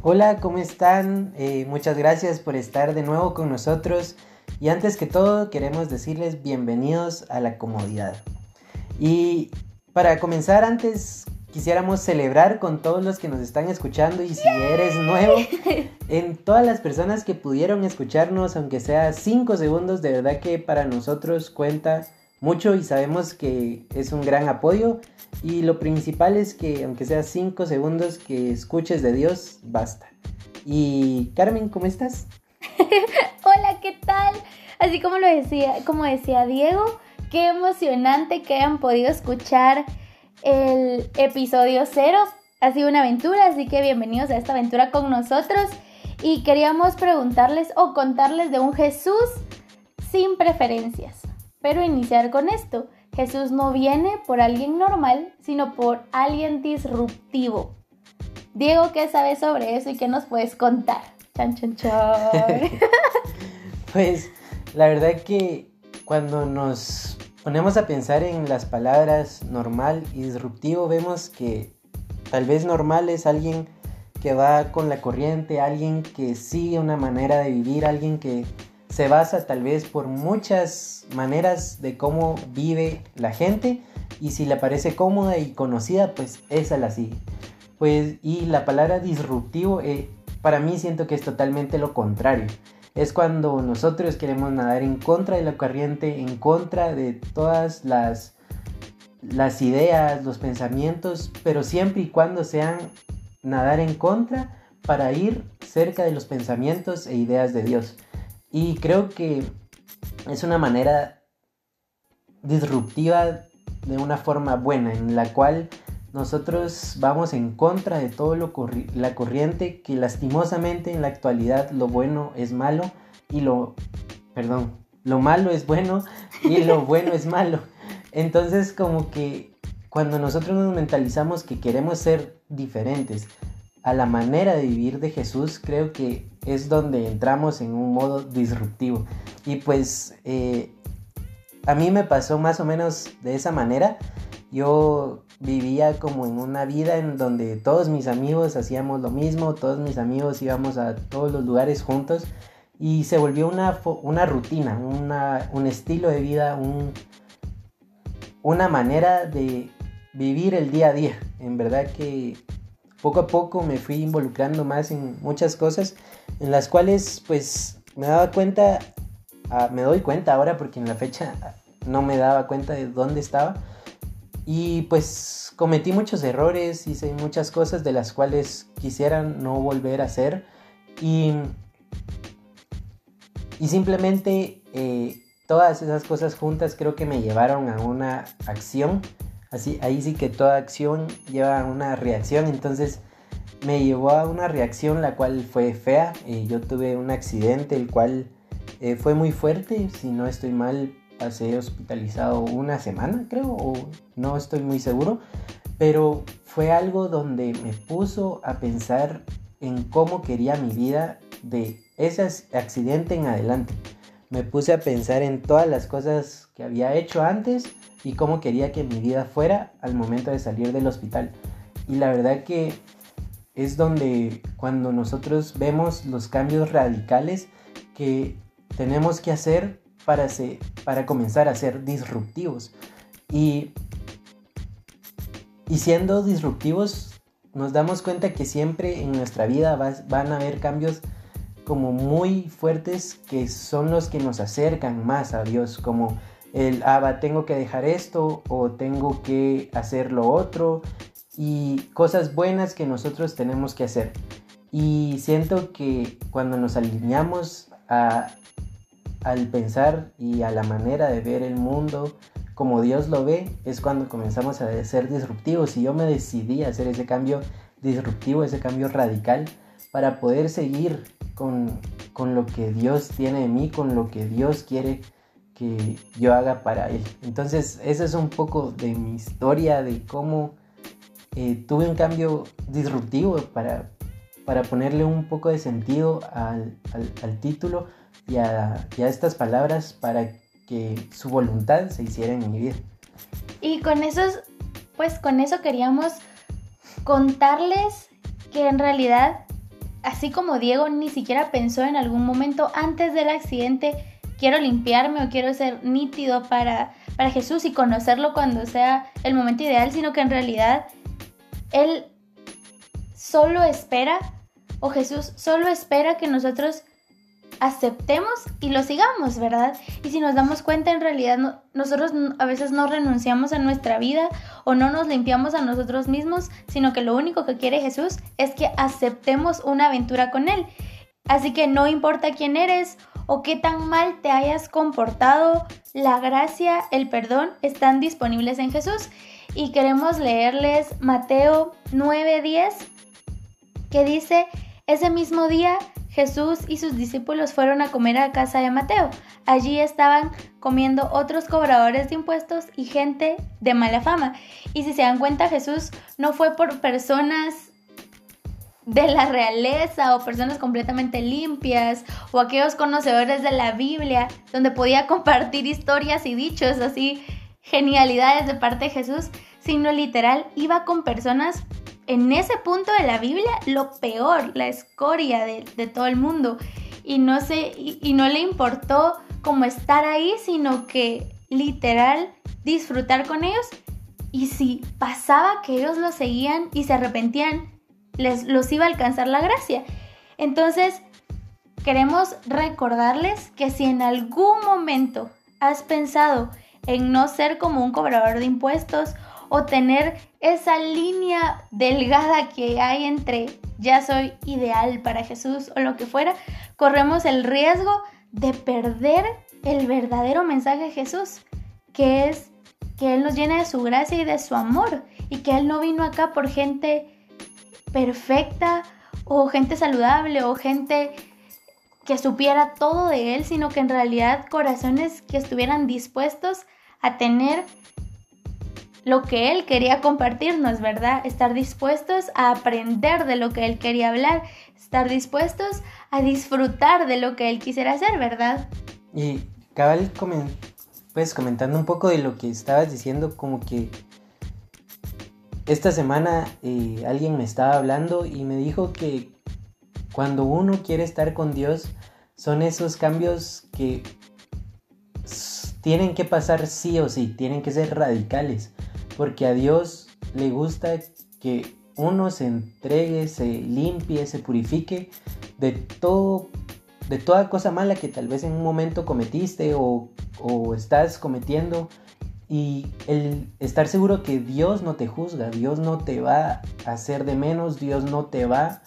Hola, ¿cómo están? Eh, muchas gracias por estar de nuevo con nosotros. Y antes que todo, queremos decirles bienvenidos a la comodidad. Y para comenzar, antes quisiéramos celebrar con todos los que nos están escuchando y si eres nuevo, en todas las personas que pudieron escucharnos, aunque sea 5 segundos, de verdad que para nosotros cuenta mucho y sabemos que es un gran apoyo. Y lo principal es que, aunque sea 5 segundos que escuches de Dios, basta. Y Carmen, ¿cómo estás? Hola, ¿qué tal? Así como lo decía, como decía Diego, qué emocionante que hayan podido escuchar el episodio cero. Ha sido una aventura, así que bienvenidos a esta aventura con nosotros. Y queríamos preguntarles o contarles de un Jesús sin preferencias. Pero iniciar con esto. Jesús no viene por alguien normal, sino por alguien disruptivo. Diego, ¿qué sabes sobre eso y qué nos puedes contar? Chan, chan, chan. pues la verdad que cuando nos ponemos a pensar en las palabras normal y disruptivo, vemos que tal vez normal es alguien que va con la corriente, alguien que sigue una manera de vivir, alguien que se basa tal vez por muchas maneras de cómo vive la gente y si le parece cómoda y conocida, pues esa la sigue. Pues y la palabra disruptivo eh, para mí siento que es totalmente lo contrario. Es cuando nosotros queremos nadar en contra de la corriente, en contra de todas las las ideas, los pensamientos, pero siempre y cuando sean nadar en contra para ir cerca de los pensamientos e ideas de Dios. Y creo que es una manera disruptiva de una forma buena, en la cual nosotros vamos en contra de todo lo la corriente que lastimosamente en la actualidad lo bueno es malo y lo perdón, lo malo es bueno y lo bueno es malo. Entonces como que cuando nosotros nos mentalizamos que queremos ser diferentes, a la manera de vivir de Jesús, creo que es donde entramos en un modo disruptivo. Y pues eh, a mí me pasó más o menos de esa manera. Yo vivía como en una vida en donde todos mis amigos hacíamos lo mismo, todos mis amigos íbamos a todos los lugares juntos y se volvió una, una rutina, un estilo de vida, un, una manera de vivir el día a día. En verdad que poco a poco me fui involucrando más en muchas cosas en las cuales pues me daba cuenta, ah, me doy cuenta ahora porque en la fecha no me daba cuenta de dónde estaba. Y pues cometí muchos errores, hice muchas cosas de las cuales quisiera no volver a hacer. Y, y simplemente eh, todas esas cosas juntas creo que me llevaron a una acción Así, ahí sí que toda acción lleva una reacción, entonces me llevó a una reacción la cual fue fea. Eh, yo tuve un accidente el cual eh, fue muy fuerte, si no estoy mal, pasé hospitalizado una semana creo, o no estoy muy seguro, pero fue algo donde me puso a pensar en cómo quería mi vida de ese accidente en adelante. Me puse a pensar en todas las cosas que había hecho antes y cómo quería que mi vida fuera al momento de salir del hospital. Y la verdad que es donde cuando nosotros vemos los cambios radicales que tenemos que hacer para, para comenzar a ser disruptivos. Y, y siendo disruptivos nos damos cuenta que siempre en nuestra vida van a haber cambios como muy fuertes que son los que nos acercan más a Dios, como el, ah, tengo que dejar esto o tengo que hacer lo otro y cosas buenas que nosotros tenemos que hacer. Y siento que cuando nos alineamos al pensar y a la manera de ver el mundo como Dios lo ve, es cuando comenzamos a ser disruptivos. Y yo me decidí a hacer ese cambio disruptivo, ese cambio radical, para poder seguir con, con lo que Dios tiene de mí, con lo que Dios quiere que yo haga para él. Entonces, esa es un poco de mi historia, de cómo eh, tuve un cambio disruptivo para, para ponerle un poco de sentido al, título y a, estas palabras para que su voluntad se hiciera en mi vida. Y con pues con eso queríamos contarles que en realidad así como Diego ni siquiera pensó en algún momento antes del accidente, quiero limpiarme o quiero ser nítido para, para Jesús y conocerlo cuando sea el momento ideal, sino que en realidad Él solo espera, o Jesús solo espera que nosotros aceptemos y lo sigamos, ¿verdad? Y si nos damos cuenta, en realidad nosotros a veces no renunciamos a nuestra vida o no nos limpiamos a nosotros mismos, sino que lo único que quiere Jesús es que aceptemos una aventura con Él. Así que no importa quién eres o qué tan mal te hayas comportado, la gracia, el perdón están disponibles en Jesús. Y queremos leerles Mateo 9:10, que dice, ese mismo día Jesús y sus discípulos fueron a comer a casa de Mateo. Allí estaban comiendo otros cobradores de impuestos y gente de mala fama. Y si se dan cuenta, Jesús no fue por personas de la realeza o personas completamente limpias o aquellos conocedores de la Biblia donde podía compartir historias y dichos así, genialidades de parte de Jesús, sino literal iba con personas en ese punto de la Biblia lo peor, la escoria de, todo el mundo. Y no, sé, y, no le importó como estar ahí, sino que literal disfrutar con ellos. Y si pasaba que ellos lo seguían y se arrepentían, les los iba a alcanzar la gracia. Entonces, queremos recordarles que si en algún momento has pensado en no ser como un cobrador de impuestos o tener esa línea delgada que hay entre ya soy ideal para Jesús o lo que fuera, corremos el riesgo de perder el verdadero mensaje de Jesús, que es que Él nos llena de su gracia y de su amor y que Él no vino acá por gente perfecta o gente saludable o gente que supiera todo de Él, sino que en realidad corazones que estuvieran dispuestos a tener lo que él quería compartirnos, ¿verdad? Estar dispuestos a aprender de lo que él quería hablar, estar dispuestos a disfrutar de lo que él quisiera hacer, ¿verdad? Y cabal, pues comentando un poco de lo que estabas diciendo, como que esta semana eh, alguien me estaba hablando y me dijo que cuando uno quiere estar con Dios, son esos cambios que tienen que pasar sí o sí, tienen que ser radicales porque a Dios le gusta que uno se entregue, se limpie, se purifique de todo, de toda cosa mala que tal vez en un momento cometiste o, estás cometiendo. Y el estar seguro que Dios no te juzga, Dios no te va a hacer de menos, Dios no te va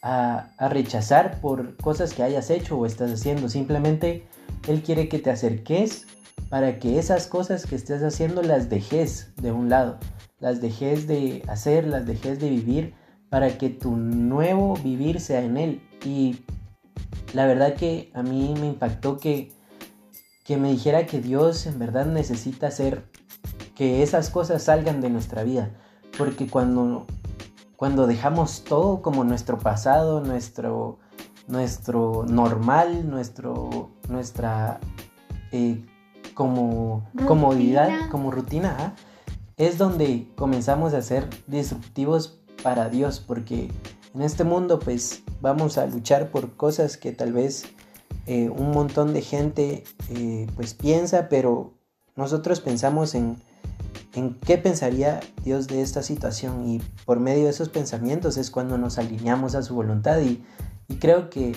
a, rechazar por cosas que hayas hecho o estás haciendo. Simplemente Él quiere que te acerques para que esas cosas que estés haciendo las dejes de un lado, las dejes de hacer, las dejes de vivir, para que tu nuevo vivir sea en Él. Y la verdad que a mí me impactó que, que me dijera que Dios en verdad necesita hacer que esas cosas salgan de nuestra vida, porque cuando, cuando dejamos todo como nuestro pasado, nuestro, nuestro normal, nuestro, nuestra... Eh, como comodidad, como rutina, es donde comenzamos a ser disruptivos para Dios, porque en este mundo pues vamos a luchar por cosas que tal vez eh, un montón de gente eh, pues piensa, pero nosotros pensamos en, en qué pensaría Dios de esta situación y por medio de esos pensamientos es cuando nos alineamos a su voluntad y, y creo que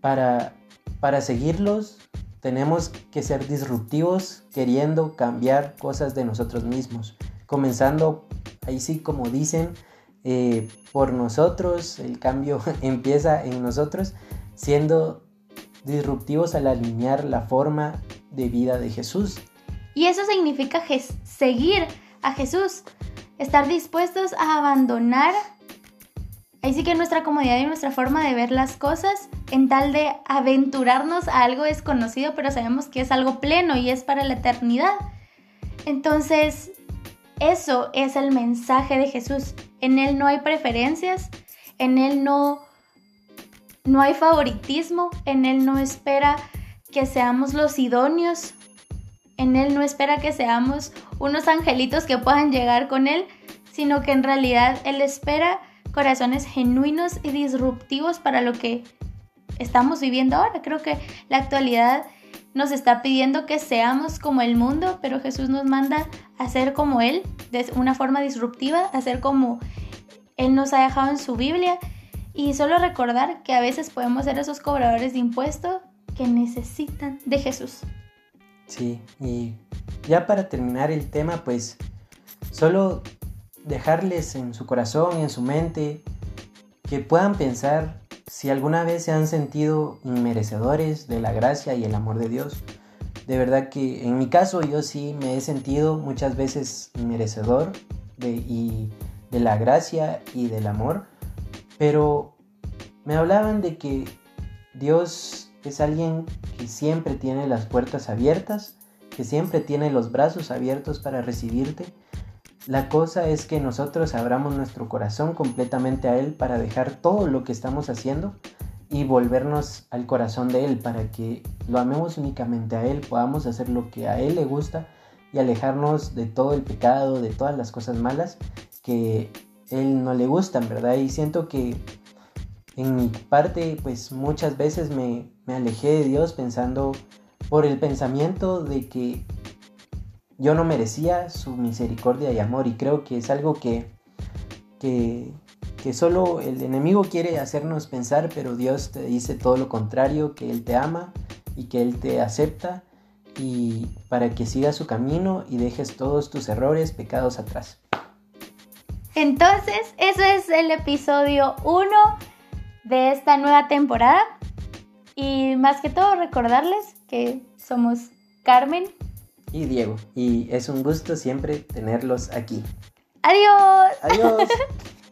para, para seguirlos tenemos que ser disruptivos queriendo cambiar cosas de nosotros mismos. Comenzando, ahí sí como dicen, eh, por nosotros, el cambio empieza en nosotros, siendo disruptivos al alinear la forma de vida de Jesús. Y eso significa seguir a Jesús, estar dispuestos a abandonar Ahí sí que nuestra comodidad y nuestra forma de ver las cosas en tal de aventurarnos a algo desconocido, pero sabemos que es algo pleno y es para la eternidad. Entonces, eso es el mensaje de Jesús. En Él no hay preferencias, en Él no, no hay favoritismo, en Él no espera que seamos los idóneos, en Él no espera que seamos unos angelitos que puedan llegar con Él, sino que en realidad Él espera corazones genuinos y disruptivos para lo que estamos viviendo ahora. Creo que la actualidad nos está pidiendo que seamos como el mundo, pero Jesús nos manda a ser como Él, de una forma disruptiva, a ser como Él nos ha dejado en su Biblia. Y solo recordar que a veces podemos ser esos cobradores de impuestos que necesitan de Jesús. Sí, y ya para terminar el tema, pues solo dejarles en su corazón y en su mente que puedan pensar si alguna vez se han sentido inmerecedores de la gracia y el amor de Dios. De verdad que en mi caso yo sí me he sentido muchas veces inmerecedor de, y de la gracia y del amor, pero me hablaban de que Dios es alguien que siempre tiene las puertas abiertas, que siempre tiene los brazos abiertos para recibirte. La cosa es que nosotros abramos nuestro corazón completamente a Él para dejar todo lo que estamos haciendo y volvernos al corazón de Él para que lo amemos únicamente a Él, podamos hacer lo que a Él le gusta y alejarnos de todo el pecado, de todas las cosas malas que Él no le gustan, ¿verdad? Y siento que en mi parte, pues muchas veces me, alejé de Dios pensando por el pensamiento de que yo no merecía su misericordia y amor y creo que es algo que, que, solo el enemigo quiere hacernos pensar, pero Dios te dice todo lo contrario, que Él te ama y que Él te acepta y para que sigas su camino y dejes todos tus errores, pecados atrás. Entonces, eso es el episodio 1 de esta nueva temporada. Y más que todo recordarles que somos Carmen y Diego. Y es un gusto siempre tenerlos aquí. Adiós. Adiós.